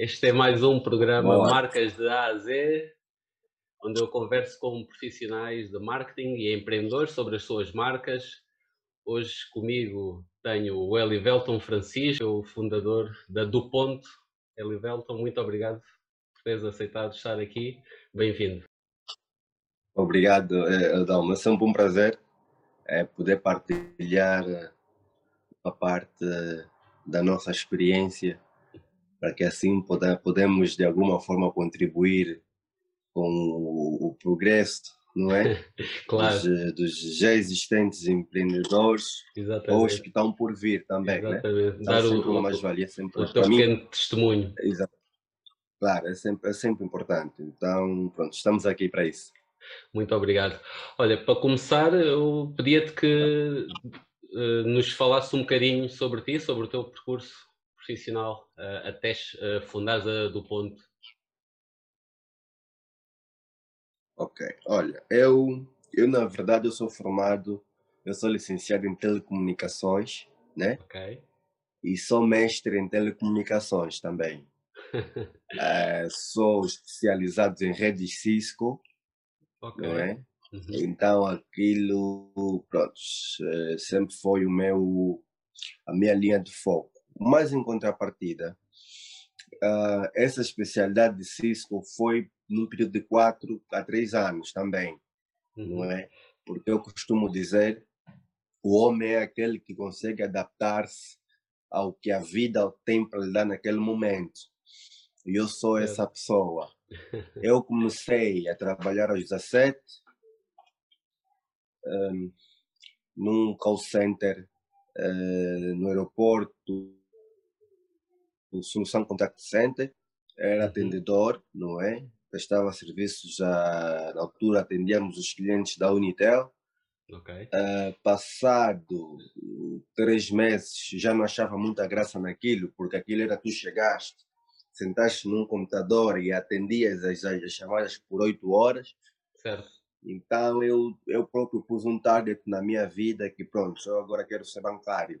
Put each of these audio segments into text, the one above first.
Este é mais um programa Boa. Marcas de A a Z, onde eu converso com profissionais de marketing e empreendedores sobre as suas marcas. Hoje comigo tenho o Elivelton Francisco, o fundador da DuPont. Elivelton, muito obrigado por teres aceitado estar aqui. Bem-vindo. Obrigado, Adalma. É sempre um prazer é, poder partilhar a parte da nossa experiência para que assim podemos de alguma forma contribuir com o, o progresso, não é? claro. Dos, dos, já existentes empreendedores Exatamente. ou os que estão por vir também, né? Exatamente. né? Dar sempre o, uma mais-valia, sempre o teu pequeno testemunho. Exato. Claro, é sempre, é sempre importante. Então, pronto, estamos aqui para isso. Muito obrigado. Olha, para começar, eu pedia-te que uh, nos falasse um bocadinho sobre ti, sobre o teu percurso profissional uh, até uh, fundares a do Ponto. Ok, olha, eu, eu na verdade eu sou formado, eu sou licenciado em telecomunicações, né? Ok. E sou mestre em telecomunicações também. uh, sou especializado em redes Cisco, okay. não é? Uhum. Então aquilo, pronto, eh, sempre foi o meu, a minha linha de foco. Mas em contrapartida, uh, essa especialidade de Cisco foi num período de quatro a três anos também, uhum. não é? Porque eu costumo dizer, o homem é aquele que consegue adaptar-se ao que a vida tem para lhe dar naquele momento. E eu sou essa pessoa. Eu comecei a trabalhar aos 17 um, num call center uh, no aeroporto, Solução Contact Center. Era uhum. atendedor, não é? Prestava serviços, já, na altura atendíamos os clientes da Unitel. Okay. Uh, passado três meses, já não achava muita graça naquilo, porque aquilo era tu chegaste, sentaste num computador e atendias as, as chamadas por oito horas. Certo. Então eu, eu próprio pus um target na minha vida que pronto, eu agora quero ser bancário.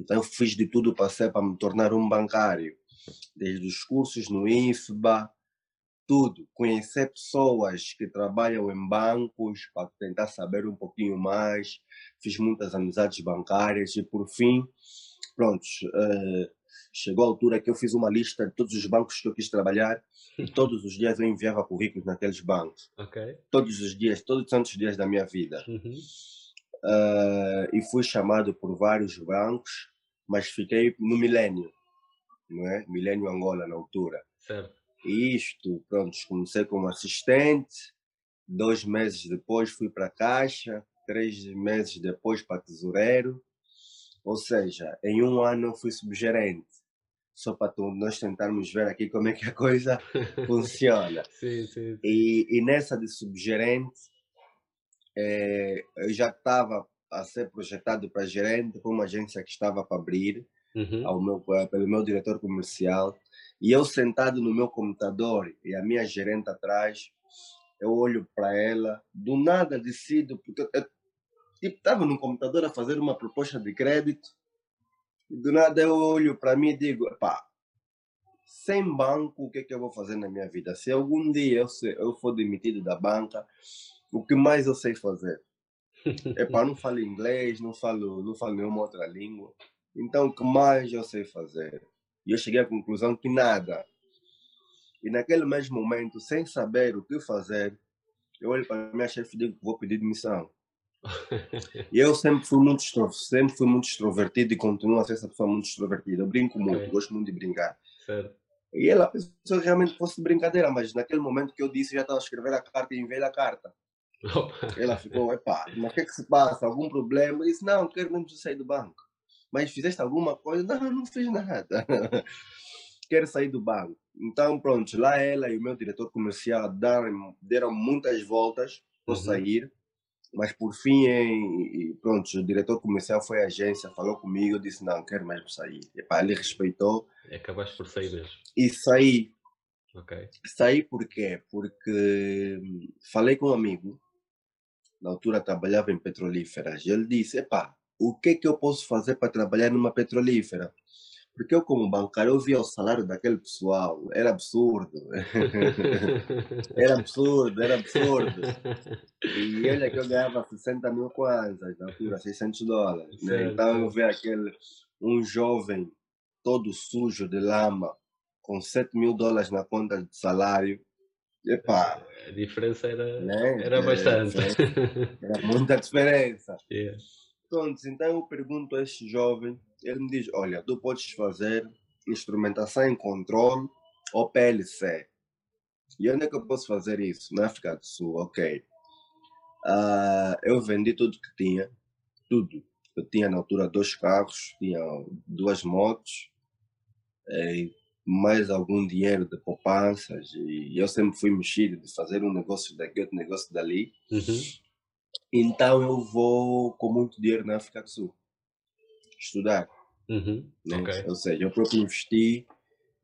Então eu fiz de tudo para ser para me tornar um bancário, desde os cursos no IFBA, tudo, conhecer pessoas que trabalham em bancos para tentar saber um pouquinho mais. Fiz muitas amizades bancárias e por fim, pronto, uh, chegou a altura que eu fiz uma lista de todos os bancos que eu quis trabalhar e todos os dias eu enviava currículos naqueles bancos. Okay. Todos os dias, todos os santos dias da minha vida. Uhum. Uh, e fui chamado por vários bancos, mas fiquei no Milênio, não é? Milênio Angola na altura. Certo. E isto, pronto, comecei como assistente, dois meses depois fui para a Caixa, três meses depois para tesoureiro, ou seja, em um ano eu fui subgerente só para nós tentarmos ver aqui como é que a coisa funciona. sim, sim, sim. E, e, nessa de subgerente, é, eu já estava a ser projetado para gerente por uma agência que estava para abrir, uhum. ao meu, eh, pelo meu diretor comercial, e eu sentado no meu computador e a minha gerente atrás, eu olho para ela, do nada decido, porque eu estava tipo, no computador a fazer uma proposta de crédito, do nada eu olho para mim e digo, pá, sem banco, o que é que eu vou fazer na minha vida? Se algum dia eu for demitido da banca, o que mais eu sei fazer? É para não falo inglês, não falo, não falo nenhuma outra língua. Então, o que mais eu sei fazer? E eu cheguei à conclusão que nada. E naquele mesmo momento, sem saber o que fazer, eu olho para a minha chefe e digo que vou pedir demissão. E eu sempre fui muito sempre fui muito extrovertido e continuo a ser essa pessoa muito extrovertida. Eu brinco muito, okay. gosto muito de brincar. Certo. E ela pensou que realmente fosse brincadeira, mas naquele momento que eu disse, já estava a escrever a carta e enviei a carta. Ela ficou, epá, mas o que é que se passa? Algum problema? Eu disse, não, quero mesmo sair do banco. Mas fizeste alguma coisa? Não, não fiz nada. quero sair do banco. Então, pronto, lá ela e o meu diretor comercial deram, deram muitas voltas para uhum. sair mas por fim, em, pronto, o diretor comercial foi à agência, falou comigo, eu disse, não, quero mesmo sair. E, pá, ele respeitou. E acabaste por sair mesmo. E saí. Ok. Saí por quê? Porque hum, falei com um amigo, na altura trabalhava em petrolíferas, e ele disse, epá, o que é que eu posso fazer para trabalhar numa petrolífera? Porque eu, como bancário, eu via o salário daquele pessoal, era absurdo. era absurdo, era absurdo. E olha que eu ganhava 60 mil kwanzas, na altura, 600 dólares. Né? Então eu via aquele, um jovem todo sujo de lama, com 7 mil dólares na conta de salário. Epa, a diferença era, né? era bastante. Era muita diferença. Yeah. Pronto, então eu pergunto a este jovem, ele me diz, olha, tu podes fazer instrumentação em controle ou PLC. E onde é que eu posso fazer isso? Na África do Sul, ok. Uh, eu vendi tudo que tinha, tudo. Eu tinha na altura dois carros, tinha duas motos, e mais algum dinheiro de poupanças. E eu sempre fui mexido de fazer um negócio daqui, outro negócio dali. Uhum. Então eu vou com muito dinheiro na África do Sul estudar. Uhum. Né? Okay. Ou seja, eu próprio investi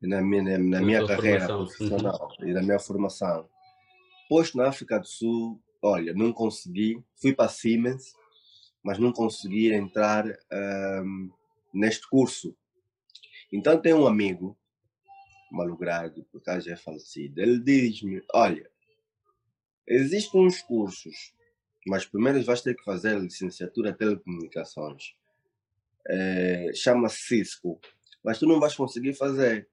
na minha, na, na minha carreira formação. profissional uhum. e na minha formação. Posto na África do Sul, olha, não consegui, fui para Siemens, mas não consegui entrar um, neste curso. Então tem um amigo, malogrado, por acaso é falecido, ele diz-me, olha, existem uns cursos mas primeiro vais ter que fazer a licenciatura de telecomunicações. É, Chama-se Cisco. Mas tu não vais conseguir fazer.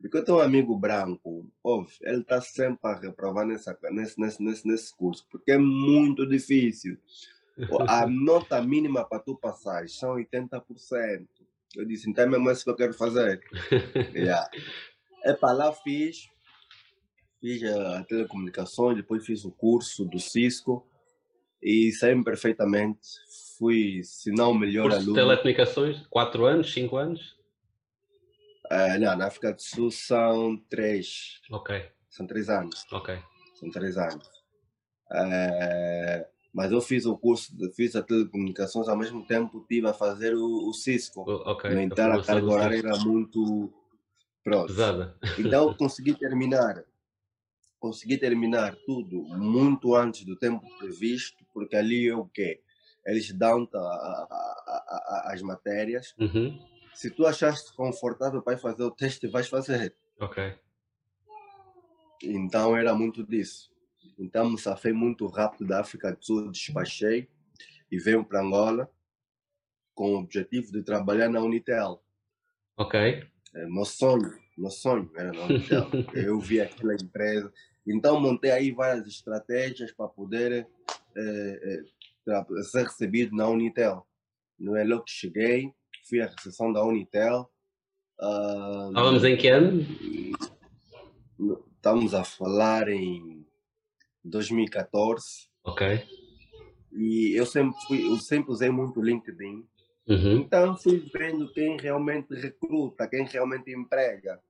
Porque eu tenho um amigo branco, ouve, ele está sempre a reprovar nessa, nesse, nesse, nesse, nesse curso, porque é muito difícil. A nota mínima para tu passar são 80%. Eu disse, então é mesmo isso que eu quero fazer. yeah. É para lá fiz, fiz a telecomunicações, depois fiz o curso do Cisco e saí perfeitamente. Fui, se não o melhor Curso aluno. Telecomunicações? 4 anos? 5 anos? Uh, não, na África do Sul são 3. Ok. São 3 anos. Ok. São 3 anos. Uh, mas eu fiz o curso, de, fiz a telecomunicações, ao mesmo tempo estive a fazer o, o Cisco. Ok. No entanto, a carga horária era muito pronto. pesada. Então consegui terminar consegui terminar tudo muito antes do tempo previsto, porque ali é o quê? Eles dão a, a, a, as matérias. Uhum. Se tu achaste confortável para fazer o teste, vais fazer. Ok. Então era muito disso. Então me safei muito rápido da África do Sul, despachei e venho para Angola com o objetivo de trabalhar na Unitel. Ok. É, meu sonho, meu sonho era na Unitel. Eu vi aquela empresa, então, montei aí várias estratégias para poder eh, eh, ser recebido na Unitel. Não é logo que cheguei, fui à recepção da Unitel. Uh, Estávamos em que ano? Estamos a falar em 2014. Ok. E eu sempre, fui, eu sempre usei muito o LinkedIn. Uhum. Então fui vendo quem realmente recruta, quem realmente emprega.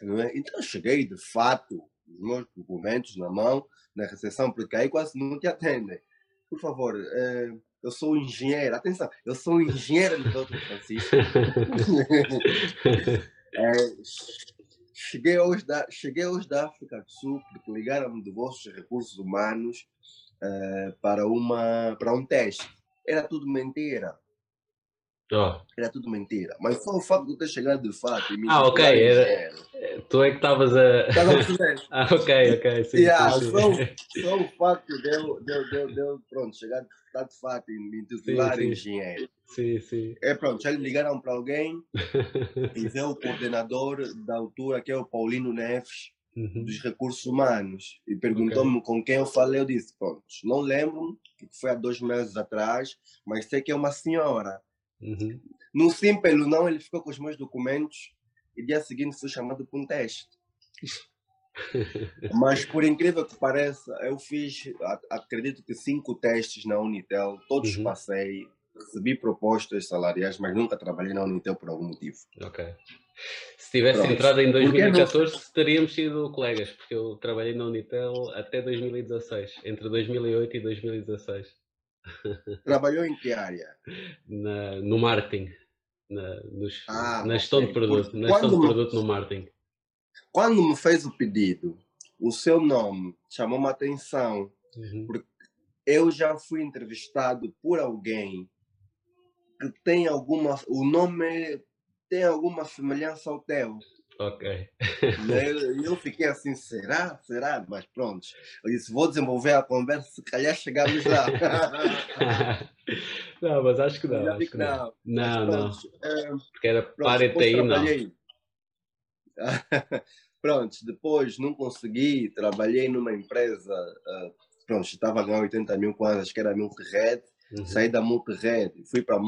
É? Então cheguei de fato os meus documentos na mão, na recepção, porque aí quase não te atendem. Por favor, eh, eu sou engenheiro, atenção, eu sou engenheiro de Doutor Francisco. é, cheguei, hoje da, cheguei hoje da África do Sul porque ligaram-me de vossos recursos humanos eh, para, uma, para um teste. Era tudo mentira. Era tudo mentira. Mas só o fato de eu ter chegado de fato e me Ah, ok. Era... Tu é que estavas a. Estava a ah, ok, ok. Sim, yeah, sim, sim. Só, só, o facto de eu, de, eu, de, eu, de eu, pronto, chegar de, de fato e me titular sim, engenheiro. Sim, sim. É pronto, já ligaram para alguém e veio o coordenador da altura, que é o Paulino Neves, uhum. dos recursos humanos, e perguntou-me okay. com quem eu falei. Eu disse: pronto, não lembro, que foi há dois meses atrás, mas sei que é uma senhora. Uhum. No sim pelo não, ele ficou com os meus documentos e dia seguinte fui chamado para um teste. Mas por incrível que pareça, eu fiz, acredito que cinco testes na Unitel, todos uhum. passei, recebi propostas salariais, mas nunca trabalhei na Unitel por algum motivo. Ok. Se tivesse Pronto. entrado em 2014, não... teríamos sido colegas, porque eu trabalhei na Unitel até 2016, entre 2008 e 2016. Trabalhou em que área? Na, no marketing, na, nos, ah, na gestão de produto, na gestão de produto no marketing. Quando me fez o pedido, o seu nome chamou-me a atenção, uhum. porque eu já fui entrevistado por alguém que tem alguma. O nome tem alguma semelhança ao teu. Ok. Né? E eu fiquei assim, será? Será? Mas pronto. Eu disse, vou desenvolver a conversa, se calhar chegamos lá. não, mas acho que não. Acho que não. não. Não, eh, Porque era depois aí, não. Pronto, depois não consegui, trabalhei numa empresa, ah, pronto, estava a ganhar 80 mil kwanzas, que era Multired, Uhum. saí da Multired, fui para a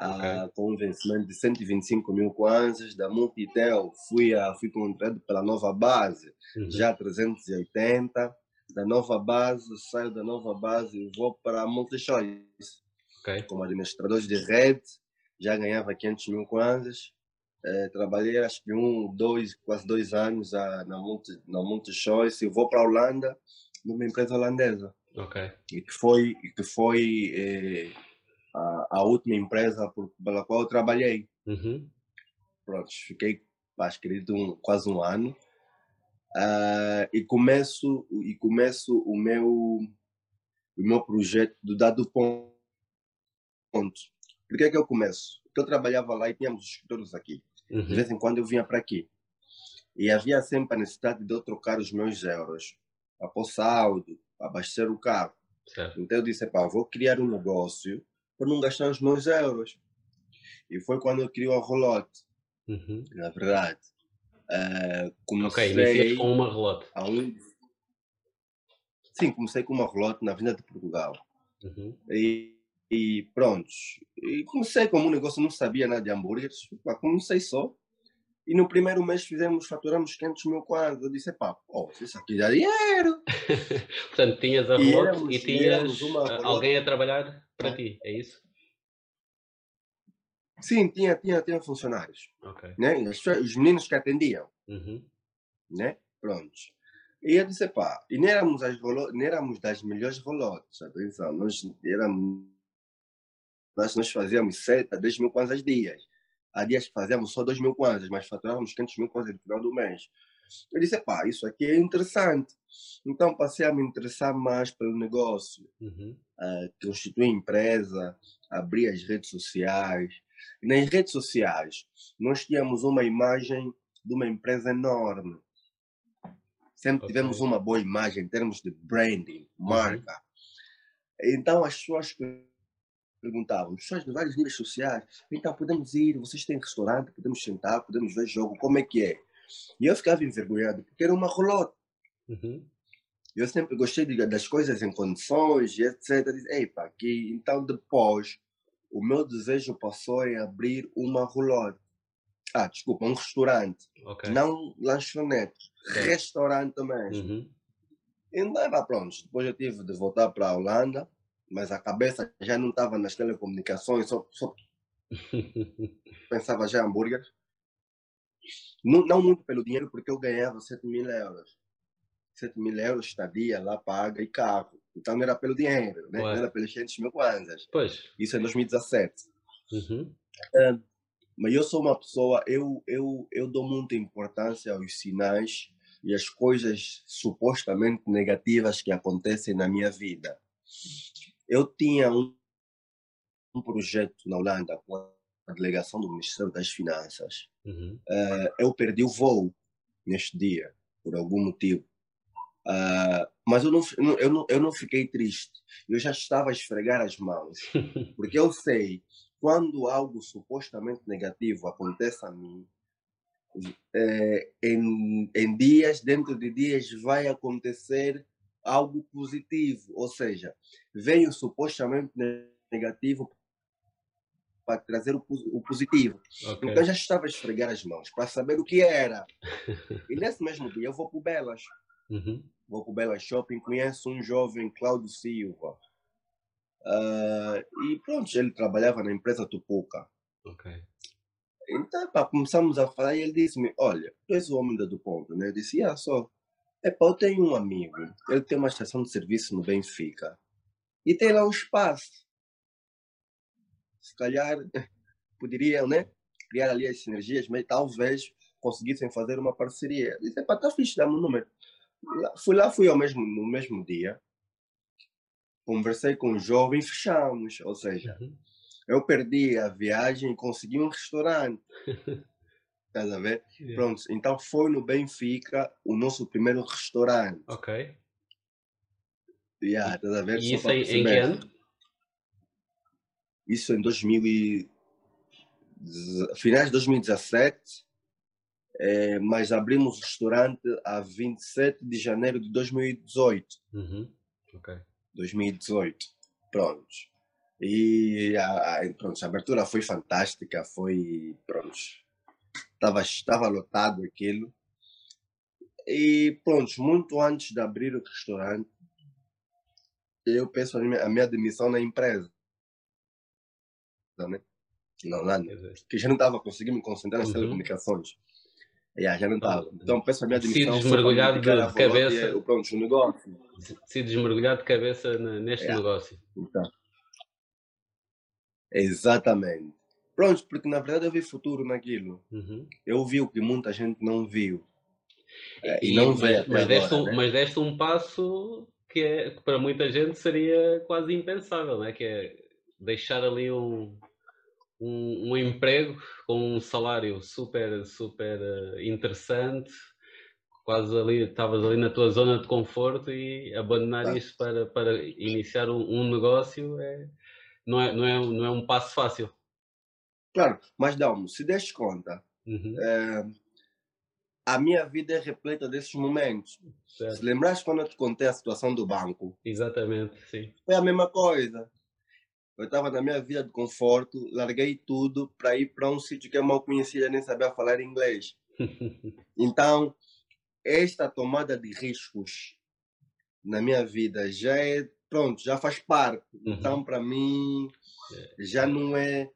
Ah, com um vencimento de 125 mil kwanzas, da Multitel fui, a, fui contratado pela nova base, Uhum. já 380, da nova base, saio da nova base e vou para a MultiChoice. Ok. como administrador de rede, já ganhava 500 mil kwanzas. Eh, trabalhei acho que um, dois, quase dois anos ah, na Multi, na Multi Choice e vou para a Holanda, numa empresa holandesa, e que foi, e que foi eh, a, a última empresa por, pela qual eu trabalhei. Uhum. Pronto, fiquei, acho que de um, quase um ano. Ah, e começo e começo o meu o meu projeto do dado ponto. Por que é que eu começo? Porque eu trabalhava lá e tínhamos os escritórios aqui. De Uhum. vez em quando eu vinha para aqui. E havia sempre a necessidade de eu trocar os meus euros para pôr saldo, para abastecer o carro. Certo. Então eu disse, pá, vou criar um negócio para não gastar os meus euros. E foi quando eu criei a Rolote, Uhum. na verdade. Ok, comecei inicias com uma relote. a um... Sim, comecei com uma Rolote na Avenida de Portugal. Uhum. E, e pronto. E comecei como um negócio, não sabia nada de hambúrgueres. Comecei só. E no primeiro mês fizemos, faturamos 500 mil quadros. Eu disse, pá, oh, isso aqui dá dinheiro. Portanto, tinhas a E relote éramos- e e tinhas uma ah, relote. alguém a trabalhar para ti, é isso? Sim, tinha, tinha, tinha funcionários. Ok. Né? Os meninos que atendiam. Uhum. Né? Pronto. E eu disse, pá, e nem éramos, as rolo, nem éramos das melhores rolotes. Atenção, nós éramos. Nós, nós fazíamos 7 a 10 mil kwanzas dias. Há dias que fazíamos só 2 mil kwanzas, mas faturávamos 500 mil kwanzas no final do mês. Eu disse, pá, isso aqui é interessante. Então passei a me interessar mais pelo negócio. Uhum. uh, constituir empresa, abrir as redes sociais. E nas redes sociais, nós tínhamos uma imagem de uma empresa enorme. Sempre Ok. tivemos uma boa imagem em termos de branding, marca. Então as pessoas perguntavam, pessoas de vários níveis sociais, então podemos ir, vocês têm restaurante, podemos sentar, podemos ver jogo, como é que é? E eu ficava envergonhado, porque era uma rolote. Uhum. Eu sempre gostei de- das coisas em condições e etc. Aqui. Então, depois, o meu desejo passou em abrir uma roulotte. Ah, desculpa, um restaurante. Ok. Não lanchonete, Certo. restaurante mesmo. Uhum. Então, pá, pronto. Depois eu tive de voltar para a Holanda, mas a cabeça já não estava nas telecomunicações, só, só pensava já em hambúrguer. Não, muito pelo dinheiro, porque eu ganhava 7 mil euros. 7 mil euros, estadia lá, paga e carro. Então não era pelo dinheiro, né? não era pelos 500 mil kwanzas. Pois. Isso em 2017. Uhum. Mas eu sou uma pessoa, eu, eu, eu dou muita importância aos sinais e às coisas supostamente negativas que acontecem na minha vida. Eu tinha um, um projeto na Holanda com a delegação do Ministério das Finanças. Uhum. Eh, eu perdi o voo neste dia, por algum motivo. Ah, mas eu não, eu, não, eu não fiquei triste. Eu já estava a esfregar as mãos. Porque eu sei, quando algo supostamente negativo acontece a mim, eh, em, em dias, dentro de dias, vai acontecer algo positivo. Ou seja, veio supostamente ne- negativo para trazer o, o positivo. Ok. Então eu já estava a esfregar as mãos para saber o que era. E nesse mesmo dia eu vou para o Belas. Uhum. Vou para o Belas Shopping, conheço um jovem, Cláudio Silva. Ah, e pronto, ele trabalhava na empresa Tupuca. Ok. Então, pá, começamos a falar e ele disse-me, olha, tu és o homem da do ponto, né? Eu disse, ah, só. Epá, eu tenho um amigo, ele tem uma estação de serviço no Benfica. E tem lá um espaço. Se calhar poderiam, né? Criar ali as sinergias, mas talvez conseguissem fazer uma parceria. Eu disse, epá, tá fixe, dá-me o número. Lá- Fui lá, fui ao mesmo, no mesmo dia. Conversei com o jovem, fechamos. Ou seja, Uhum. Eu perdi a viagem e consegui um restaurante. Estás a ver? Yeah. Pronto, então foi no Benfica o nosso primeiro restaurante. Ok. Yeah, estás a ver? E isso em, em que ano? Isso em 2000 e... finais de 2017, é, mas abrimos o restaurante a 27 de janeiro de 2018. Uhum. Ok. 2018. Pronto. E a, a, pronto, a abertura foi fantástica, foi. Pronto. Estava, estava lotado aquilo. E pronto, muito antes de abrir o restaurante, eu penso a minha, a minha demissão na empresa. Né? Não, lá, que já não estava conseguindo me concentrar nas uhum. telecomunicações. Yeah, já não estava. Então peço a minha demissão. Se desmergulhar de, de cabeça. O, pronto, o negócio. Se desmergulhar de cabeça neste yeah. negócio. Então. Exatamente. Pronto, porque na verdade eu vi futuro naquilo. Uhum. Eu vi o que muita gente não viu. É, e, e, não vê. Mas, mas, deste um, né? mas deste um passo que, é, que para muita gente seria quase impensável, né? que é deixar ali um, um, um, emprego com um salário super, super eh, interessante, quase ali, estavas ali na tua zona de conforto e abandonar isso para, para iniciar um, um, negócio é, não, é, não, é, não é um passo fácil. Claro, mas Dalmo, se des conta, uhum. é, a minha vida é repleta desses momentos. Certo. Se lembraste quando eu te contei a situação do banco? Exatamente, sim. Foi a mesma coisa eu estava na minha vida de conforto, larguei tudo para ir para um sítio que eu mal conhecia, nem sabia falar inglês. então, esta tomada de riscos na minha vida já é, pronto, já faz parte. Uhum. Então, para mim, é. já não é,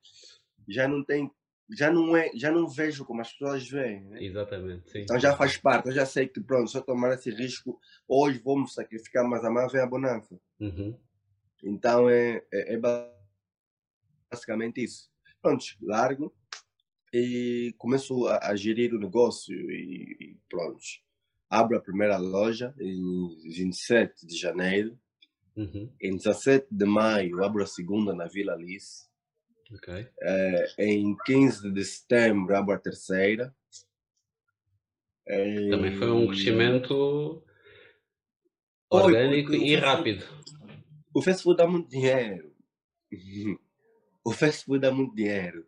já não tem, já não é, já não vejo como as pessoas veem. Né? Exatamente, sim. Então já faz parte, eu já sei que, pronto, se eu tomar esse risco, hoje vou me sacrificar, mas amanhã vem a bonança. Uhum. Então é, é, é basicamente isso. Pronto, largo e começo a, a gerir o negócio e, e pronto. Abro a primeira loja em 27 de janeiro. Uhum. Em 17 de maio abro a segunda na Vila Alice. Okay. É, em 15 de setembro abro a terceira. Também foi um crescimento orgânico e rápido. O fast food dá muito dinheiro. o fast food dá muito dinheiro.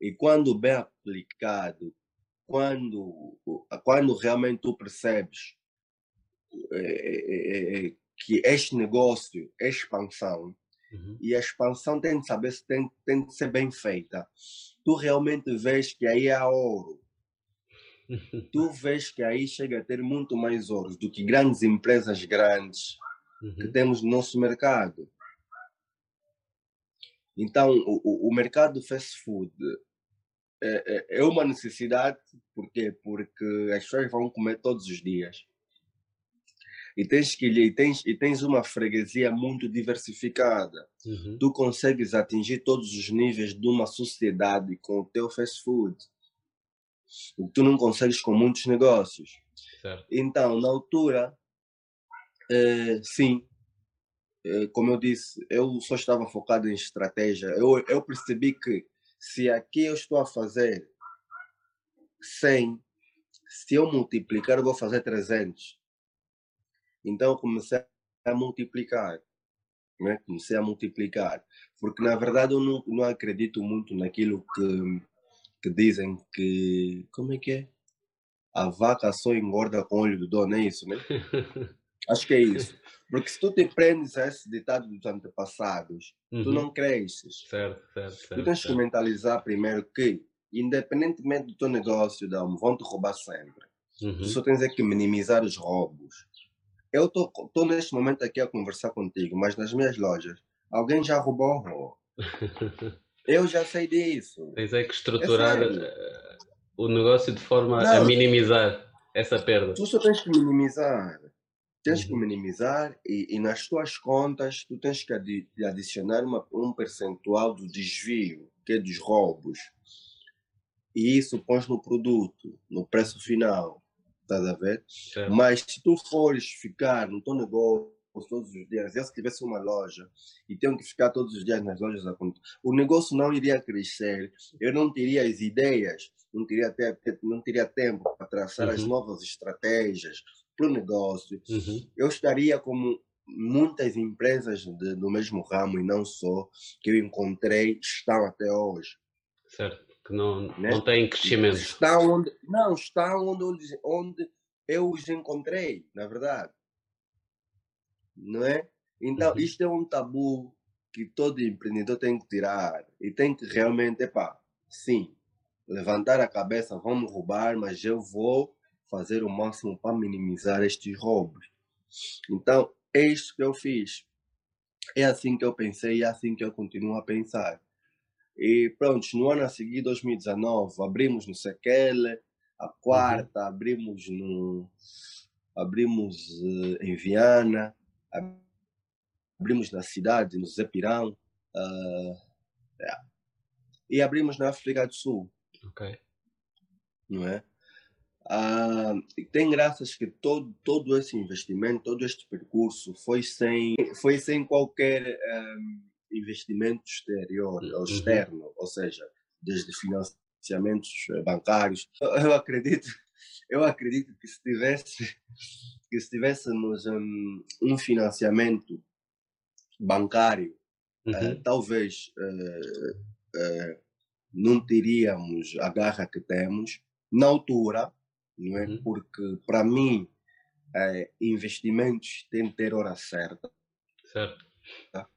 E quando bem aplicado, quando, quando realmente tu percebes é, é, que este negócio é expansão, uhum. e a expansão tem de saber se tem, tem de ser bem feita, tu realmente vês que aí há ouro. tu vês que aí chega a ter muito mais ouro do que grandes empresas grandes uhum. que temos no nosso mercado. Então, o, o mercado do fast food é, é, é uma necessidade, por quê? Porque as pessoas vão comer todos os dias. E tens, que, e tens, e tens uma freguesia muito diversificada. Uhum. Tu consegues atingir todos os níveis de uma sociedade com o teu fast food. O que tu não consegues com muitos negócios. Certo. Então, na altura, é, sim, é, como eu disse, eu só estava focado em estratégia. Eu, eu percebi que se aqui eu estou a fazer 100, se eu multiplicar, eu vou fazer 300. Então, comecei a multiplicar. Né? Comecei a multiplicar. Porque, na verdade, eu não, não acredito muito naquilo que, que dizem que. Como é que é? A vaca só engorda com óleo do dono, é isso, né? Acho que é isso. Porque se tu te prendes a esse ditado dos antepassados, uhum. tu não cresces. Certo, certo, certo. Tu tens certo. que mentalizar primeiro que, independentemente do teu negócio, não, vão te roubar sempre. Uhum. Tu só tens é que minimizar os roubos. Eu estou neste momento aqui a conversar contigo, mas nas minhas lojas, alguém já roubou. Eu já sei disso. Tens é que estruturar é o negócio de forma não, a minimizar essa perda. Tu só tens que minimizar. Tens que uhum. minimizar e, e, nas tuas contas tu tens que adi adicionar uma, um percentual do desvio, que é dos roubos. E isso pões no produto, no preço final. Estás a ver? Certo. Mas se tu fores ficar no teu negócio todos os dias. Eu, se tivesse uma loja e tenho que ficar todos os dias nas lojas, o negócio não iria crescer. Eu não teria as ideias, não teria, ter, não teria tempo para traçar uhum. as novas estratégias para o negócio. Uhum. Eu estaria como muitas empresas de, do mesmo ramo e não só que eu encontrei estão até hoje. Certo, que não, né? não têm crescimento. Está onde, não, está onde, onde eu os encontrei, na verdade. Não é? Então, uhum. isto é um tabu que todo empreendedor tem que tirar e tem que realmente, epá, sim, levantar a cabeça, vamos roubar, mas eu vou fazer o máximo para minimizar estes roubos. Então, é isto que eu fiz. É assim que eu pensei e é assim que eu continuo a pensar. E pronto, no ano a seguir, 2019, abrimos no Sequele, a uhum. quarta uhum. abrimos no abrimos uh, em Viana, abrimos na cidade, no Zepirão, uh, é. e abrimos na África do Sul. Ok. Não é? Ah, tem graças que todo, todo esse investimento, todo este percurso foi sem, foi sem qualquer um, investimento exterior ou uhum. externo, ou seja, desde financiamentos bancários. Eu acredito, eu acredito que se tivesse que se tivéssemos um, um financiamento bancário, eh, uhum. uh, talvez uh, uh, não teríamos a garra que temos na altura não é? Uhum. Porque, para mim, é, investimentos têm que ter hora certa. Certo. Tá?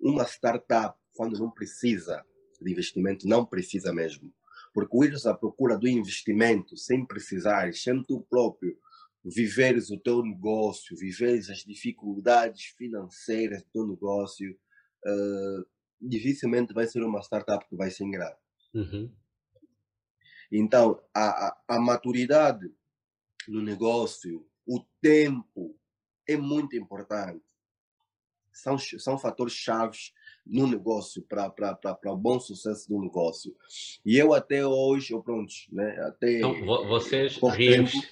Uma startup, quando não precisa de investimento, não precisa mesmo. Porque o ir à procura do investimento sem precisar, sendo tu próprio viveres o teu negócio, viveres as dificuldades financeiras do teu negócio, uh, dificilmente vai ser uma startup que vai se ingrar. Uhum. Então, a, a, a maturidade no negócio, o tempo é muito importante. São, são fatores chaves no negócio para o bom sucesso do negócio. E eu até hoje, eu pronto, né? Até então, vocês reinvestiam,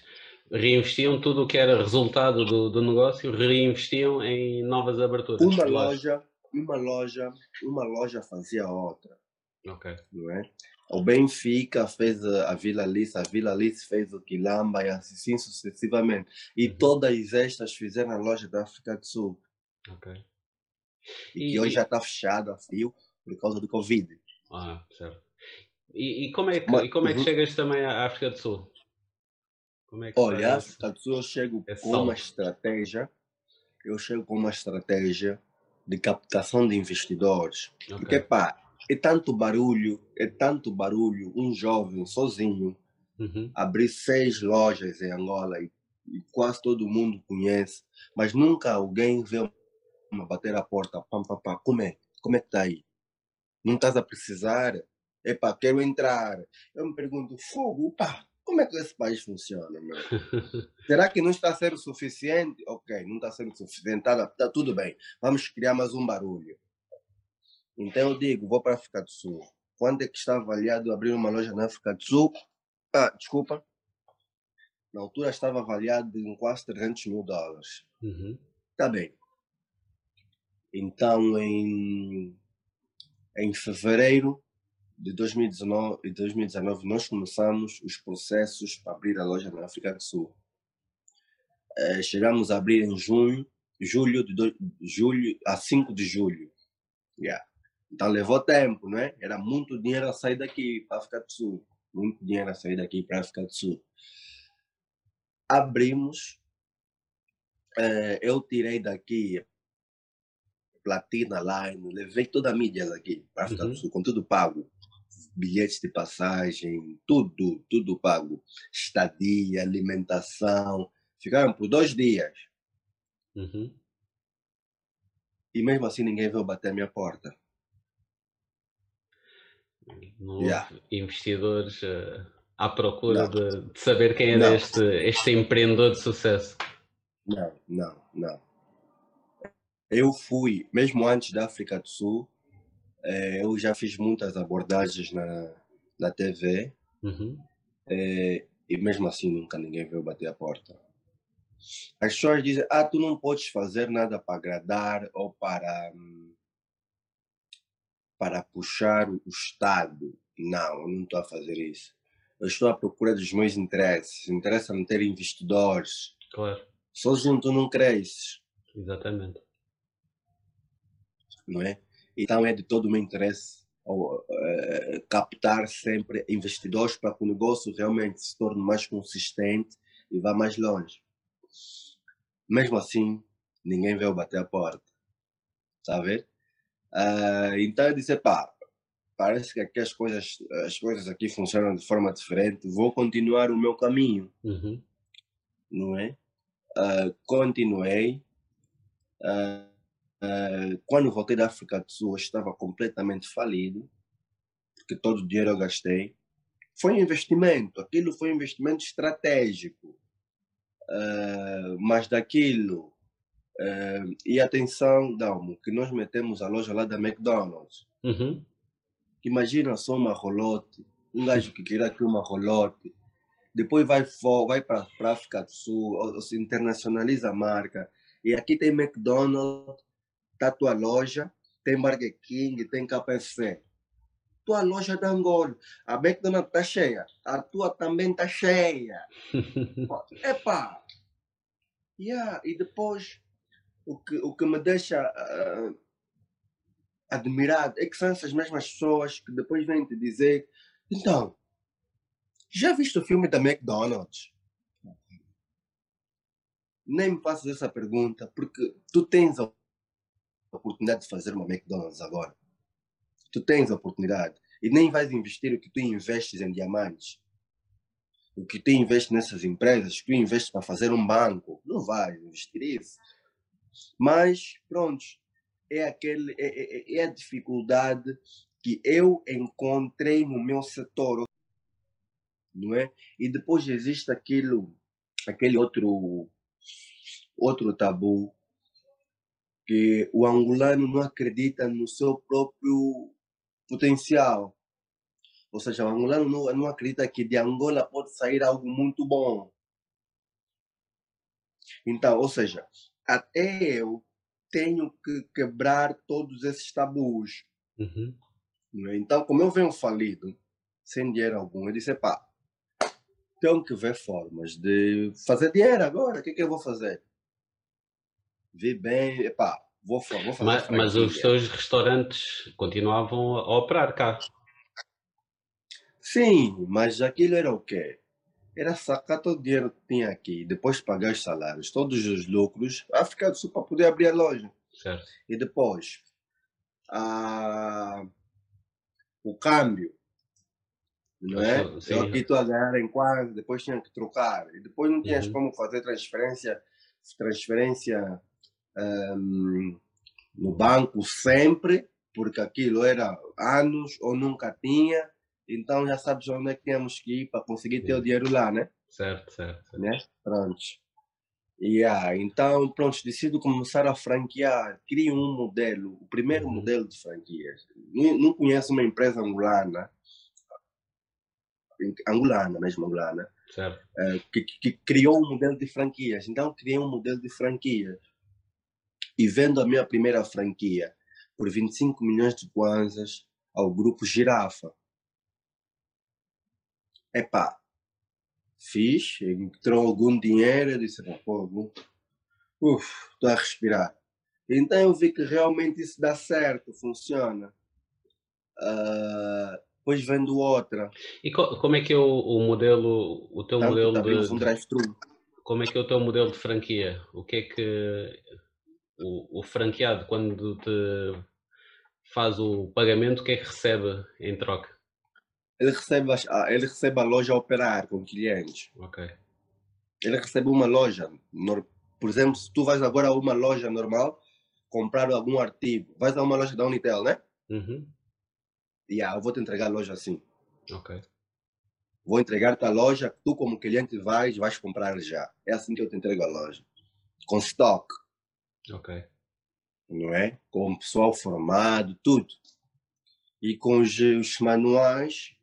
reinvestiam tudo o que era resultado do, do negócio, reinvestiam em novas aberturas. Uma loja, uma loja, uma loja fazia outra. Ok. Não é? O Benfica fez a Vila Alice, a Vila Alice fez o Quilamba e assim sucessivamente. E uhum. todas estas fizeram a loja da África do Sul. Ok. E, e que hoje já está fechada a fio por causa do Covid. Ah, certo. E, e como é que, Mas, e como é que uhum. chegas também à África do Sul? É Olha, a África do Sul eu chego é com uma estratégia, eu chego com uma estratégia de captação de investidores. Okay. Porque, pá, é tanto barulho, é tanto barulho, um jovem sozinho uhum. abrir seis lojas em Angola e, e, quase todo mundo conhece, mas nunca alguém vê uma bater a porta, pam, pam, pam, como é? Como é que está aí? Não estás a precisar? Epá, quero entrar. Eu me pergunto, fogo, pá, como é que esse país funciona, meu? Será que não está a ser o suficiente? Ok, não está a ser o suficiente, está tá tudo bem. Vamos criar mais um barulho. Então eu digo, vou para a África do Sul. Quando é que está avaliado abrir uma loja na África do Sul? Ah, desculpa. Na altura estava avaliado em quase 300 mil dólares. Uhum. Tá bem. Então, em, em fevereiro de 2019, 2019, nós começamos os processos para abrir a loja na África do Sul. É, chegamos a abrir em junho, julho, de do, julho a 5 de julho. Yeah. Então levou tempo, né? Era muito dinheiro a sair daqui para África do Sul. Muito dinheiro a sair daqui para África do Sul. Abrimos. Eh, eu tirei daqui Platina Line, levei toda a mídia daqui para África uhum. do Sul, com tudo pago. Bilhetes de passagem, tudo, tudo pago. Estadia, alimentação. Ficaram por dois dias. Uhum. E mesmo assim ninguém veio bater a minha porta. Não yeah. investidores uh, à procura de, de, saber quem é este, este empreendedor de sucesso. Não, não, não. Eu fui, mesmo antes da África do Sul, eh, eu já fiz muitas abordagens na, na TV uhum. eh, e mesmo assim nunca ninguém veio bater a porta. As pessoas dizem, ah, tu não podes fazer nada para agradar ou para, para puxar o Estado. Não, eu não estou a fazer isso. Eu estou à procura dos meus interesses. Interessa-me ter investidores. Claro. Sozinho tu não cresces. Exatamente. Não é? Então é de todo o meu interesse ou, uh, captar sempre investidores para que o negócio realmente se torne mais consistente e vá mais longe. Mesmo assim, ninguém veio bater a porta. Está a ver? Uh, então eu disse, pá, parece que aqui as coisas, as coisas aqui funcionam de forma diferente, vou continuar o meu caminho. Uhum. Não é? Uh, continuei. Uh, quando voltei da África do Sul, eu estava completamente falido, porque todo o dinheiro eu gastei. Foi um investimento, aquilo foi um investimento estratégico. Mas daquilo, uh, e atenção, Dalmo, que nós metemos a loja lá da McDonald's. Uhum. Imagina só uma rolote, um gajo que queira aqui uma rolote, depois vai, vai para a África do Sul, ou, ou se internacionaliza a marca, e aqui tem McDonald's, tá tua loja, tem Burger King, tem KFC. Tua loja da Angola, a McDonald's está cheia, a tua também está cheia. Epá! Yeah. E depois, o que, o que me deixa uh, admirado é que são essas mesmas pessoas que depois vêm te dizer: então, já viste o filme da McDonald's? Nem me faças essa pergunta, porque tu tens a oportunidade de fazer uma McDonald's agora. Tu tens a oportunidade. E nem vais investir o que tu investes em diamantes. O que tu investes nessas empresas, o que tu investes para fazer um banco. Não vais investir isso. Mas, pronto, é, aquele, é, é, é a dificuldade que eu encontrei no meu setor. Não é? E depois existe aquilo, aquele outro, outro tabu que o angolano não acredita no seu próprio potencial. Ou seja, o angolano não, não acredita que de Angola pode sair algo muito bom. Então, ou seja, até eu tenho que quebrar todos esses tabus. Uhum. Né? Então, como eu venho falido, sem dinheiro algum, eu disse, pá, tenho que ver formas de fazer dinheiro agora. O que, que eu vou fazer? vi bem, epá, vou, vou fazer. Mas, mas os teus restaurantes continuavam a operar cá? Sim, mas aquilo era o quê? Era sacar todo o dinheiro que tinha aqui, depois pagar os salários, todos os lucros, a ficar só para poder abrir a loja. Certo. E depois, a... o câmbio, não é? Sim. Eu aqui estou a ganhar em quase, depois tinha que trocar. E depois não tinhas uhum. como fazer transferência, transferência um, no banco sempre, porque aquilo era anos ou nunca tinha, então já sabes onde é que temos que ir para conseguir ter o dinheiro lá, né? Certo, certo. certo. Né? Pronto. Yeah, então, pronto, decido começar a franquear, crio um modelo, o primeiro uhum. modelo de franquias. Não, não conheço uma empresa angolana, angolana mesmo angolana, uh, que, que, criou um modelo de franquias. Então, criei um modelo de franquias e vendo a minha primeira franquia por 25 milhões de kwanzas ao grupo Girafa. Epá, fiz, entrou algum dinheiro, eu disse, pô, uff, estou a respirar. Então eu vi que realmente isso dá certo, funciona. Uh, depois vendo outra. E co como é que é o, o modelo, o teu Tanto modelo de... Um drive-thru. Como é que é o teu modelo de franquia? O que é que o, o franqueado, quando te faz o pagamento, o que é que recebe em troca? Ele recebe, a, ele recebe a loja a operar com clientes. Ok. Ele recebe uma loja. Por exemplo, se tu vais agora a uma loja normal, comprar algum artigo, vais a uma loja da Unitel, né? Uhum. Yeah, eu vou te entregar a loja assim. Ok. Vou entregar-te a loja, tu como cliente vais, vais comprar já. É assim que eu te entrego a loja. Com stock. Ok. Não é? Com o pessoal formado, tudo. E com os, os manuais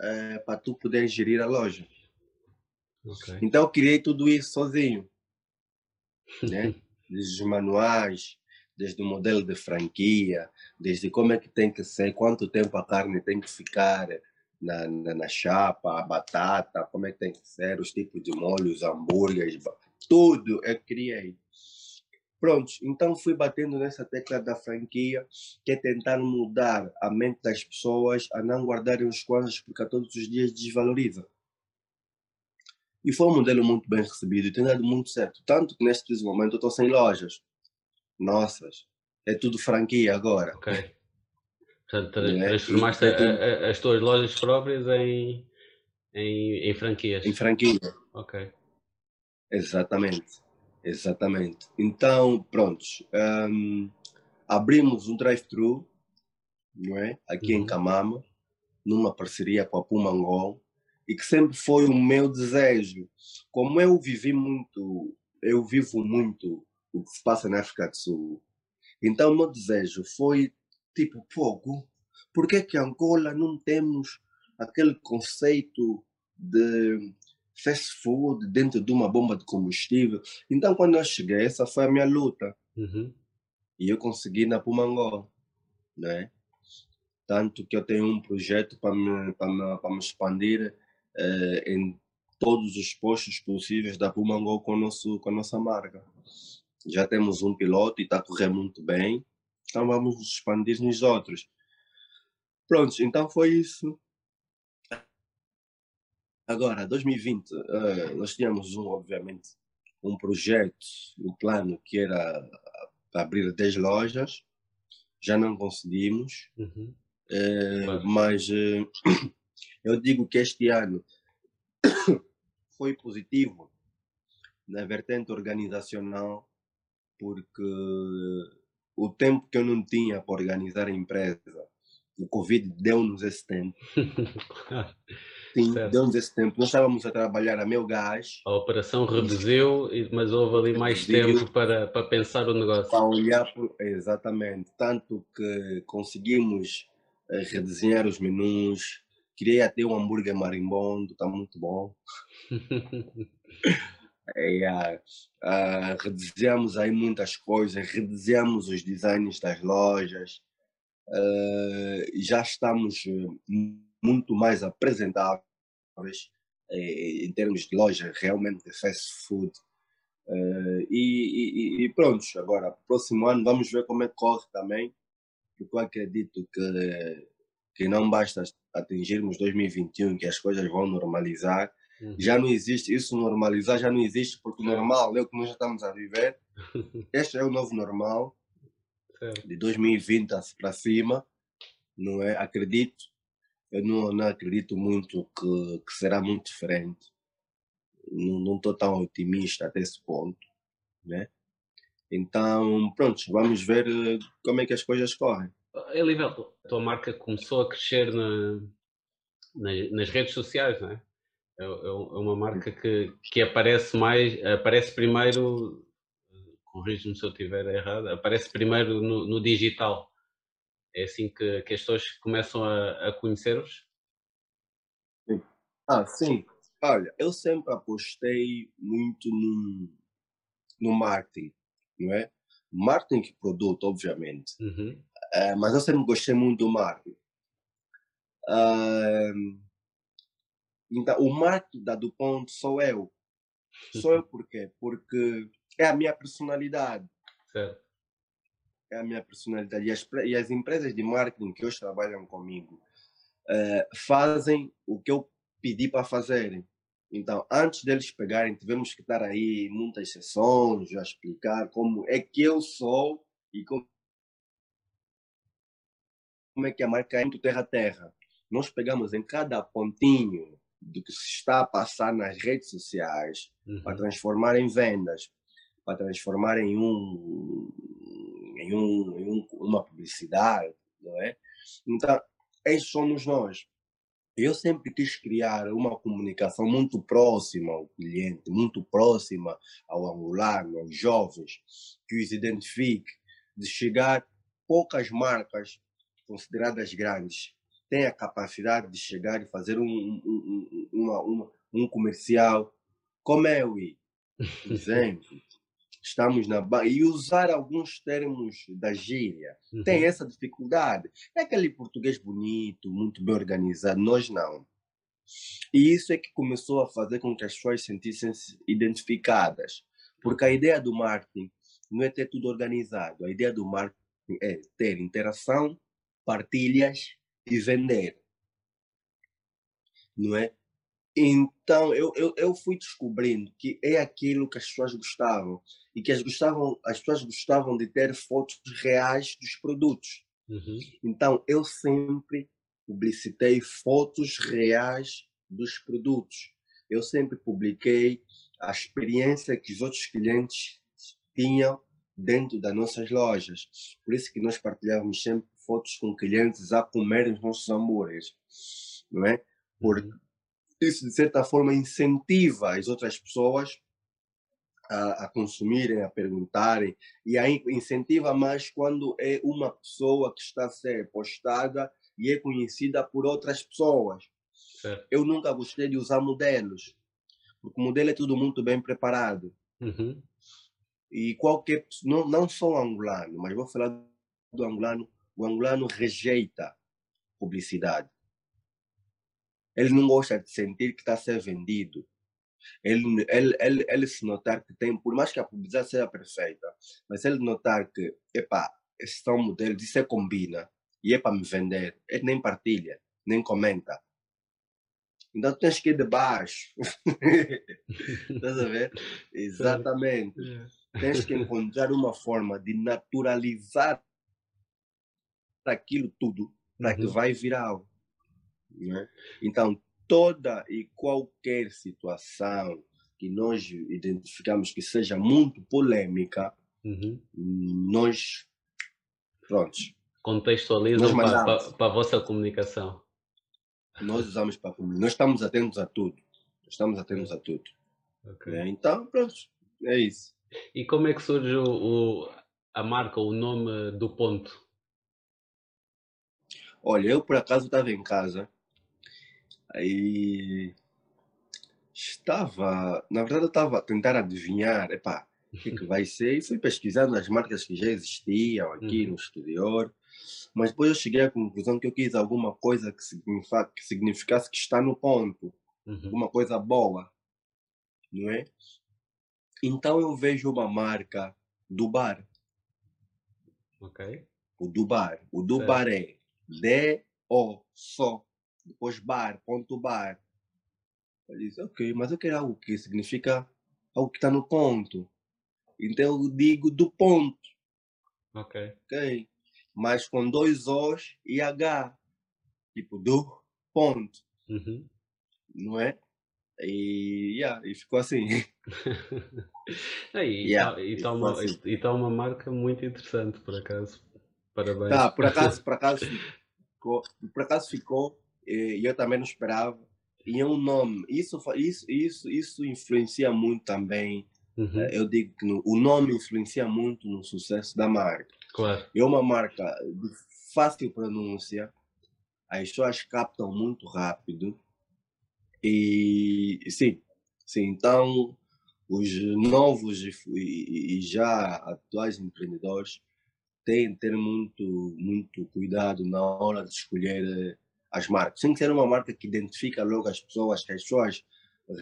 é, para tu poder gerir a loja. Okay. Então eu criei tudo isso sozinho. né? desde os manuais, desde o modelo de franquia, desde como é que tem que ser, quanto tempo a carne tem que ficar na, na, na chapa, a batata, como é que tem que ser, os tipos de molhos, hambúrgueres, tudo eu criei. Pronto, então fui batendo nessa tecla da franquia, que é tentar mudar a mente das pessoas a não guardarem os coisas porque todos os dias desvaloriza. E foi um modelo muito bem recebido e tem dado muito certo. Tanto que neste momento eu estou sem lojas. Nossas. É tudo franquia agora. Ok. Portanto, é? transformaste é, as tuas lojas próprias em, em, em franquias. Em franquia. Ok. Exatamente. Exatamente. Então, prontos. Um, abrimos um drive-thru, não é? Aqui uhum. em Camama, numa parceria com a Pumangol e que sempre foi o meu desejo. Como eu vivi muito, eu vivo muito o que se passa na África do Sul. Então, o meu desejo foi tipo, pouco, por que que Angola não temos aquele conceito de fast food dentro de uma bomba de combustível? Então, quando eu cheguei, essa foi a minha luta. Uhum. E eu consegui na Pumangó, né? Tanto que eu tenho um projeto para me, me, me expandir eh, em todos os postos possíveis da Pumangol com, nosso, com a nossa marca. Já temos um piloto e está a correr muito bem, então vamos expandir nos outros. Pronto, então foi isso. Agora, 2020, uh, eh, nós tínhamos um, obviamente, um projeto, um plano que era abrir 10 lojas, já não conseguimos, uhum. uh, mas uh, eu digo que este ano foi positivo na vertente organizacional, porque o tempo que eu não tinha para organizar a empresa, o Covid deu-nos esse tempo. Sim, deu-nos esse tempo. Nós estávamos a trabalhar a meu gás. A operação reduziu, mas houve ali mais tempo para, para pensar o negócio. Para olhar, por, exatamente. Tanto que conseguimos eh, redesenhar os menus, Queria até um hambúrguer marimbondo, está muito bom. é, uh, uh, redesenhamos aí muitas coisas, redesenhamos os designs das lojas, uh, já estamos muito mais apresentáveis em termos de loja realmente de fast food. Uh, e, e, e, pronto, agora, próximo ano vamos ver como é que corre também, porque eu acredito que, que não basta atingirmos 2021, que as coisas vão normalizar, uhum. já não existe, isso normalizar já não existe, porque o normal é o que nós já estamos a viver. Este é o novo normal, certo. de 2020 para cima, não é? Acredito, eu não, não acredito muito que, que será muito diferente. Não estou tão otimista até esse ponto, né? Então, pronto, vamos ver eh, como é que as coisas correm. Elivelto, a tua marca começou a crescer na, nas, nas redes sociais, não é? É, é, é uma marca que, que aparece mais, aparece primeiro, corrijo-me se eu estiver errado, aparece primeiro no, no digital. É assim que, que as pessoas começam a, a conhecer-vos? Ah, sim. Olha, eu sempre apostei muito no, no marketing, não é? Marketing de produto, obviamente. Uhum. Uh, mas eu sempre gostei muito do marketing. Uh, então, o marketing da DuPont sou eu. Sou eu por quê? Porque é a minha personalidade. Certo. É a minha personalidade. E as, e as empresas de marketing que hoje trabalham comigo uh, fazem o que eu pedi para fazerem. Então, antes deles pegarem, tivemos que estar aí muitas sessões a explicar como é que eu sou e como como é que a marca é muito terra-terra. Nós pegamos em cada pontinho do que se está a passar nas redes sociais uhum. para transformar em vendas, para transformar em um em, um, em um, uma publicidade, não é? Então, esses somos nós. Eu sempre quis criar uma comunicação muito próxima ao cliente, muito próxima ao angolano, aos jovens, que os identifique, de chegar poucas marcas consideradas grandes têm a capacidade de chegar e fazer um, um, uma, uma, um comercial como é o exemplo. Estamos na banca, e usar alguns termos da gíria. Uhum. Tem essa dificuldade. É aquele português bonito, muito bem organizado, nós não. E isso é que começou a fazer com que as pessoas se sentissem identificadas. Porque a ideia do marketing não é ter tudo organizado. A ideia do marketing é ter interação, partilhas e vender. Não é? Então, eu, eu, eu fui descobrindo que é aquilo que as pessoas gostavam. E que as, gostavam, as pessoas gostavam de ter fotos reais dos produtos. Uhum. Então, eu sempre publicitei fotos reais dos produtos. Eu sempre publiquei a experiência que os outros clientes tinham dentro das nossas lojas. Por isso que nós partilhávamos sempre fotos com clientes a comer os nossos hambúrgueres, não é? Porque uhum. Isso, de certa forma, incentiva as outras pessoas a, a, consumirem, a perguntarem, e aí incentiva mais quando é uma pessoa que está a ser postada e é conhecida por outras pessoas. Certo. Eu nunca gostei de usar modelos, porque o modelo é tudo muito bem preparado. Uhum. E qualquer não, não só angolano, mas vou falar do angolano, o angolano rejeita publicidade. Ele não gosta de sentir que está a ser vendido. Ele, ele, ele, ele se notar que tem, por mais que a publicidade seja perfeita, mas ele notar que, epá, esses são modelos, isso é combina, e é para me vender, ele nem partilha, nem comenta. Então tens que ir de baixo. Estás a ver? Exatamente. Tens que encontrar uma forma de naturalizar aquilo tudo para que uhum. vai viral. Né? Então, toda e qualquer situação que nós identificamos que seja muito polêmica, uhum. nós, prontos, contextualizam para, a vossa comunicação. Nós usamos para. Nós estamos atentos a tudo. Estamos atentos a tudo. Okay. É, então, pronto, é isso. E como é que surge o, o, a marca, o nome do ponto? Olha, eu por acaso estava em casa, aí estava, na verdade eu estava a tentar adivinhar, epá, o que, que vai ser, e fui pesquisando as marcas que já existiam aqui uhum. no exterior, mas depois eu cheguei à conclusão que eu quis alguma coisa que, significa, que significasse que está no ponto, uhum. alguma coisa boa, não é? Então eu vejo uma marca do bar. Ok. O do bar. O do certo. bar é D-O, só. Depois bar, ponto bar. Eu disse, ok, mas eu quero algo que significa algo que está no ponto. Então eu digo do ponto. Ok. Ok mas com dois Os e H, tipo do ponto, uhum. não é? E, yeah, e ficou assim. e yeah, está uma, assim. tá uma marca muito interessante, por acaso. Parabéns. Tá, por acaso, por acaso ficou, por acaso ficou, e eu também não esperava. E é um nome, isso, isso, isso, isso influencia muito também. Uhum. Eh, eu digo que no, o nome influencia muito no sucesso da marca. Claro. É uma marca de fácil pronúncia, as pessoas captam muito rápido. E sim, sim então os novos e, e já atuais empreendedores têm que ter muito, muito cuidado na hora de escolher eh, as marcas. Tem que ser uma marca que identifica logo as pessoas, que as pessoas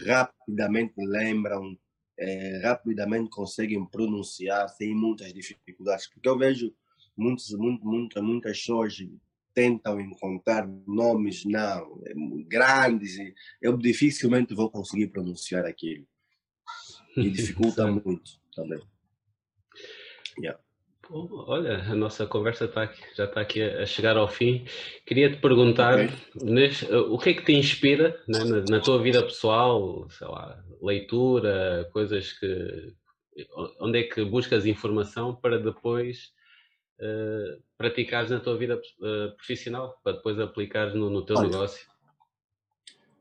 rapidamente lembram é, rapidamente conseguem pronunciar sem muitas dificuldades. Porque eu vejo muitos, muito, muita, muitas pessoas tentam encontrar nomes não é grandes eu dificilmente vou conseguir pronunciar aquilo. E dificulta muito também. Yeah. Olha, a nossa conversa tá aqui, já está aqui a, chegar ao fim. Queria te perguntar okay. neste, o que é que te inspira né, na, na, tua vida pessoal, sei lá, leitura, coisas que. Onde é que buscas informação para depois uh, praticares na tua vida uh, profissional, para depois aplicares no, no teu olha, negócio?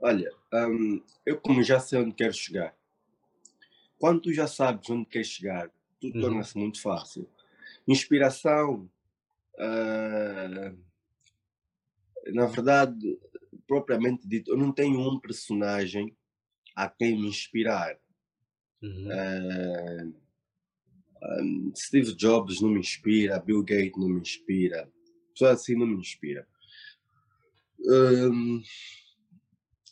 Olha, um, eu como já sei onde quero chegar, quando tu já sabes onde queres chegar, tudo uhum. torna-se muito fácil. Inspiração, uh, na verdade, propriamente dito, eu não tenho um personagem a quem me inspirar. Uhum. Uh, Um, Steve Jobs não me inspira, Bill Gates não me inspira, pessoas assim não me inspira. Um,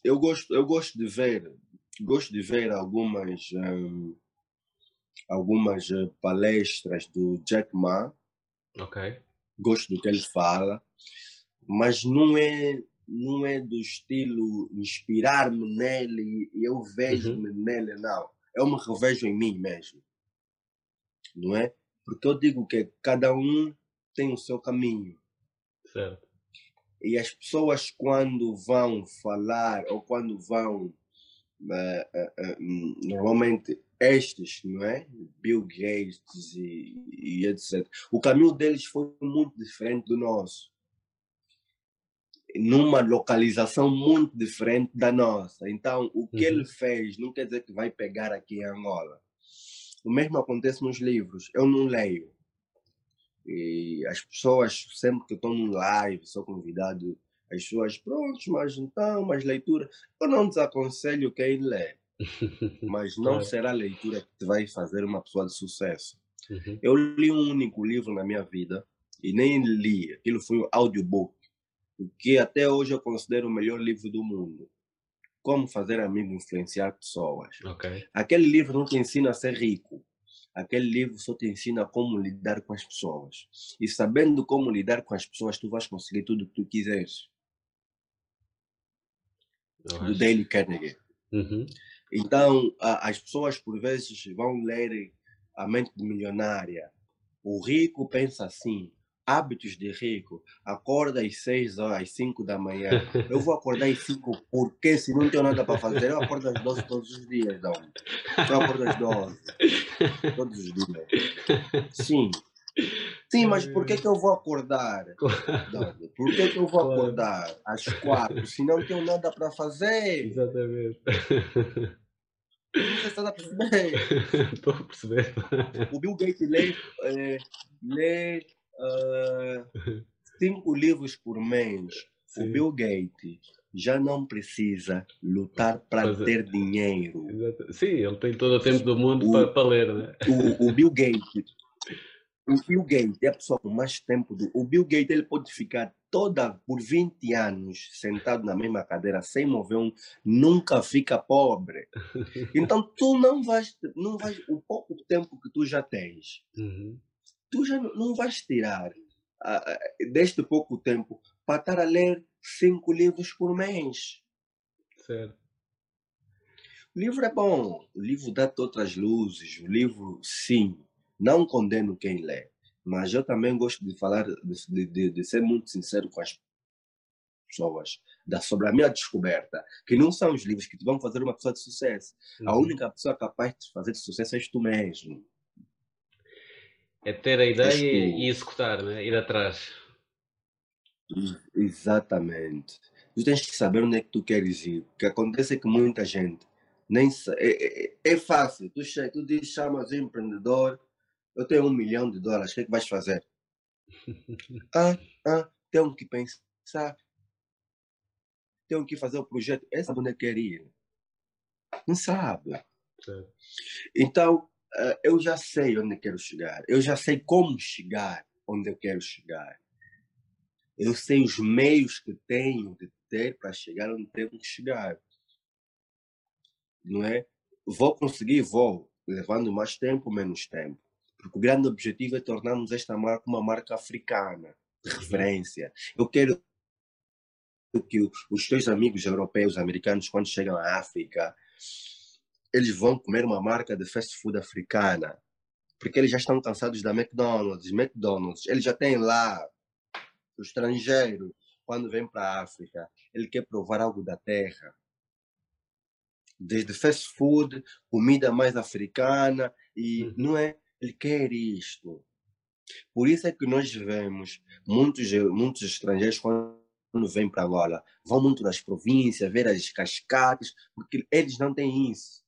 eu gosto, eu gosto de ver, gosto de ver algumas um, algumas eh, palestras do Jack Ma. Ok. Gosto do que ele fala, mas não é não é do estilo inspirar-me nele e eu vejo-me uhum. nele, não. Eu me revejo em mim mesmo. Não é? Porque eu digo que cada um tem o seu caminho. Certo. E as pessoas, quando vão falar ou quando vão, uh, uh, uh, normalmente estes, não é? Bill Gates e, e etc. O caminho deles foi muito diferente do nosso numa localização muito diferente da nossa. Então, o que uhum. ele fez não quer dizer que vai pegar aqui em Angola. O mesmo acontece nos livros. Eu não leio. E as pessoas, sempre que estou num live, sou convidado, as pessoas, pronto, mas então, mas leitura. Eu não desaconselho quem lê. Mas não será a leitura que te vai fazer uma pessoa de sucesso. Uhum. Eu li um único livro na minha vida e nem li. Aquilo foi um audiobook o que até hoje eu considero o melhor livro do mundo. Como fazer amigo influenciar pessoas. Okay. Aquele livro não te ensina a ser rico. Aquele livro só te ensina como lidar com as pessoas. E sabendo como lidar com as pessoas, tu vais conseguir tudo o que tu quiseres. Do Dale Carnegie. Uhum. Então, a, as pessoas por vezes vão ler A Mente Milionária. O rico pensa assim, hábitos de rico. Acorda às 6 ou às 5 da manhã. Eu vou acordar às 5 porque se não tenho nada para fazer, eu acordo às 12 todos os dias, não. Eu acordo às 12. Todos os dias. Sim. Sim, mas por que, que eu vou acordar? Por que, que eu vou acordar às 4 se não tenho nada para fazer? Exatamente. Você está a perceber? Estou a perceber. O Bill Gates lê, é, lê uh, cinco livros por mês. Sim. O Bill Gates já não precisa lutar para é. ter dinheiro. Exato. Sim, ele tem todo o tempo do mundo o, para, para ler. Né? O, o Bill Gates o Bill Gates é a pessoa com mais tempo. Do... O Bill Gates ele pode ficar toda por 20 anos sentado na mesma cadeira sem mover um, nunca fica pobre. Então tu não vais, não vais o pouco tempo que tu já tens. Uhum tu já não vais tirar uh, deste pouco tempo para estar a ler cinco livros por mês. Certo. O livro é bom, o livro dá-te outras luzes, o livro, sim, não condeno quem lê, mas eu também gosto de falar, de, de, de ser muito sincero com as pessoas da, sobre a minha descoberta, que não são os livros que te vão fazer uma pessoa de sucesso. Uhum. A única pessoa capaz de fazer de sucesso és tu mesmo. É ter a ideia e executar, né? ir atrás. Exatamente. Tu tens que saber onde é que tu queres ir. O que acontece é que muita gente nem é, é, é fácil. Tu, tu diz, chamas empreendedor, eu tenho um milhão de dólares, o que é que vais fazer? ah, ah, tenho que pensar. Tenho que fazer o projeto. Essa onde que quer ir. Não sabe. Então, eu já sei onde quero chegar, eu já sei como chegar onde eu quero chegar. Eu sei os meios que tenho de ter para chegar onde tenho que chegar. Não é? Vou conseguir, vou, levando mais tempo, menos tempo. Porque o grande objetivo é tornarmos esta marca uma marca africana, de referência. Eu quero que os teus amigos europeus, americanos, quando chegam à África, eles vão comer uma marca de fast food africana, porque eles já estão cansados da McDonald's, McDonald's, eles já têm lá o estrangeiro, quando vem para a África, ele quer provar algo da terra. Desde fast food, comida mais africana, e uhum. não é? Ele quer isto. Por isso é que nós vemos muitos, muitos estrangeiros quando vêm para Angola, vão muito nas províncias, ver as cascatas, porque eles não têm isso.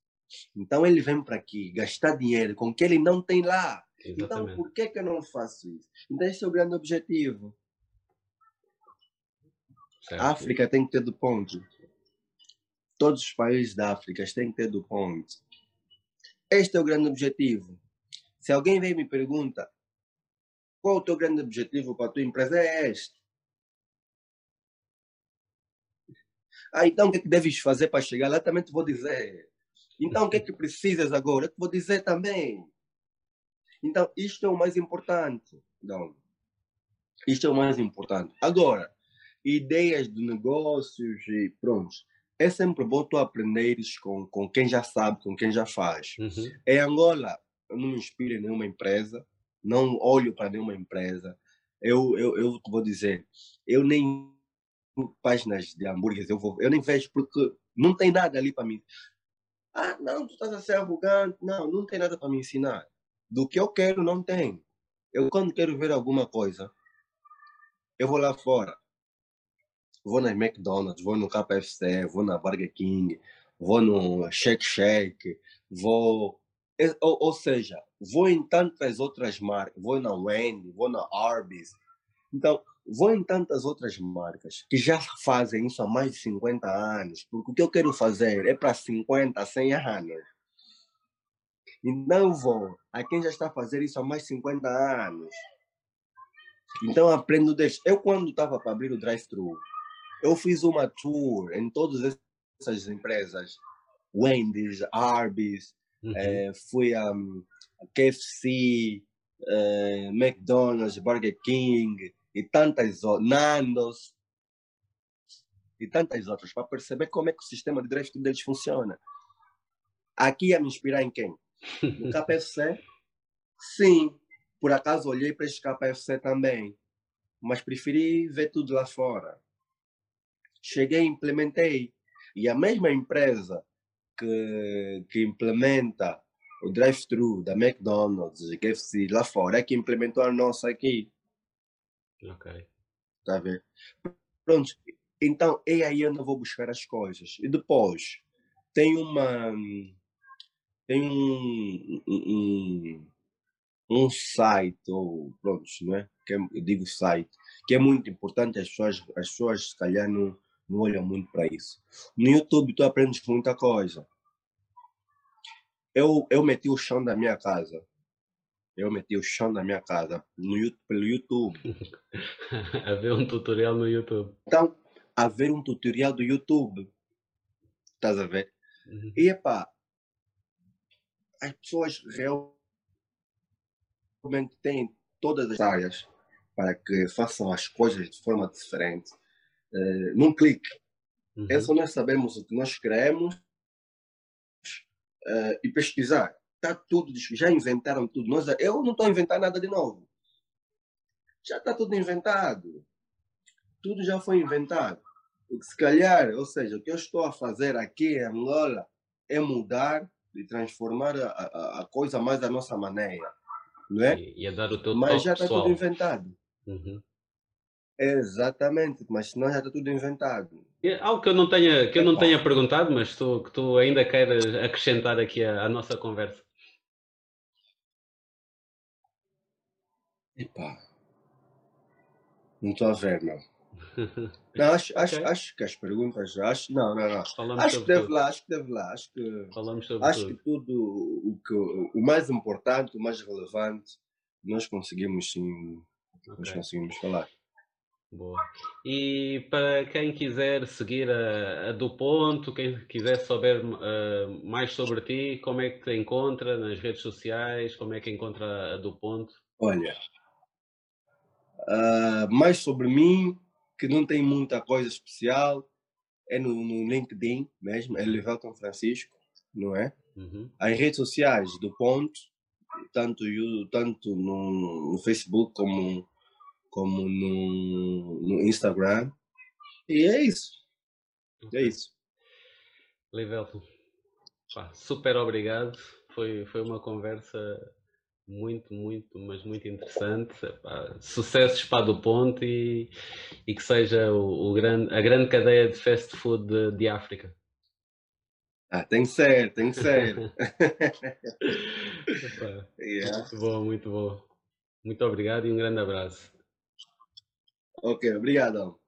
Então ele vem para aqui gastar dinheiro com que ele não tem lá. Exatamente. Então por que, que eu não faço isso? Então esse é o grande objetivo. Certo. A África tem que ter do ponto. Todos os países da África têm que ter do ponto. Este é o grande objetivo. Se alguém vem e me pergunta qual o teu grande objetivo para a tua empresa, é este. Ah, então o que, é que deves fazer para chegar lá? Também te vou dizer. Então o que é que precisas agora? Eu te vou dizer também. Então, isto é o mais importante. Então, isto é o mais importante. Agora, ideias de negócios e pronto. É sempre bom tu aprenderes com, com quem já sabe, com quem já faz. Uhum. Em Angola, eu não me inspiro em nenhuma empresa, não olho para nenhuma empresa. Eu, eu, eu vou dizer, eu nem páginas de hambúrgueres eu, vou, eu nem vejo porque não tem nada ali para mim. Ah, não, tu estás a ser arrogante. Não, não tem nada para me ensinar. Do que eu quero, não tem. Eu, quando quero ver alguma coisa, eu vou lá fora. Vou na McDonald's, vou no KFC, vou na Burger King, vou no Shake Shake, vou. Ou, ou seja, vou em tantas outras marcas, vou na Wendy, vou na Arby's. Então, vou em tantas outras marcas que já fazem isso há mais de 50 anos, porque o que eu quero fazer é para 50, 100 anos. Então vou a quem já está fazer isso há mais de 50 anos. Então aprendo desde. Eu, quando estava para abrir o drive-thru, eu fiz uma tour em todas essas empresas. Wendy's, Arby's, uhum. eh, fui a um, KFC, eh, McDonald's, Burger King e tantas outras, Nandos e tantas outras, para perceber como é que o sistema de drive-thru deles funciona. Aqui ia me inspirar em quem? No KFC? Sim, por acaso olhei para este KFC também, mas preferi ver tudo lá fora. Cheguei implementei. E a mesma empresa que, que implementa o drive-thru da McDonald's e KFC lá fora é que implementou a nossa aqui. Ok. Tá a ver? Pronto. Então, é aí onde eu vou buscar as coisas. E depois, tem uma tem um, um, um site, ou pronto, não é? Que é, eu digo site, que é muito importante, as pessoas, as pessoas se calhar não, não olham muito para isso. No YouTube tu aprendes muita coisa. Eu, eu meti o chão da minha casa. Eu meti o chão da minha casa no, pelo YouTube. a ver um tutorial no YouTube. Então, a ver um tutorial do YouTube. Estás a ver? Uhum. E epá, as pessoas realmente têm todas as áreas para que façam as coisas de forma diferente, uh, num clique. Uhum. É só nós sabemos o que nós queremos uh, e pesquisar. Está tudo, já inventaram tudo. Nós, eu não estou a inventar nada de novo. Já está tudo inventado. Tudo já foi inventado. Se calhar, ou seja, o que eu estou a fazer aqui em Angola é mudar de transformar a, a, a, coisa mais da nossa maneira, não é? E, e dar o teu Mas já está tudo inventado. Uhum. Exatamente, mas senão já está tudo inventado. É algo que eu não tenha, que eu não tenha perguntado, mas tu, que tu ainda queres acrescentar aqui à, à nossa conversa. Epá, não estou a ver, não. Não, acho, acho, okay. acho que as perguntas, acho, não, não, não. Falamos acho que deve tudo. lá, acho que deve lá, acho que, Falamos sobre acho tudo. que tudo o, que, o mais importante, o mais relevante, nós conseguimos sim, okay. nós conseguimos falar. Boa. E para quem quiser seguir a, a do ponto, quem quiser saber uh, mais sobre ti, como é que te encontra nas redes sociais, como é que encontra a do ponto? Olha, uh, mais sobre mim, que não tem muita coisa especial, é no, no LinkedIn mesmo, é Levelton Francisco, não é? Uhum. As redes sociais do Ponto, tanto, tanto no, no Facebook como, como no, no Instagram. E é isso. É isso. Levelton, super obrigado. Foi, foi uma conversa muito, muito, mas muito interessante. sucessos para do ponto e, e que seja o, o, grande, a grande cadeia de fast food de, de África. Ah, tem que ser, tem que ser. yeah. Muito bom, muito bom. Muito obrigado e um grande abraço. Ok, obrigado.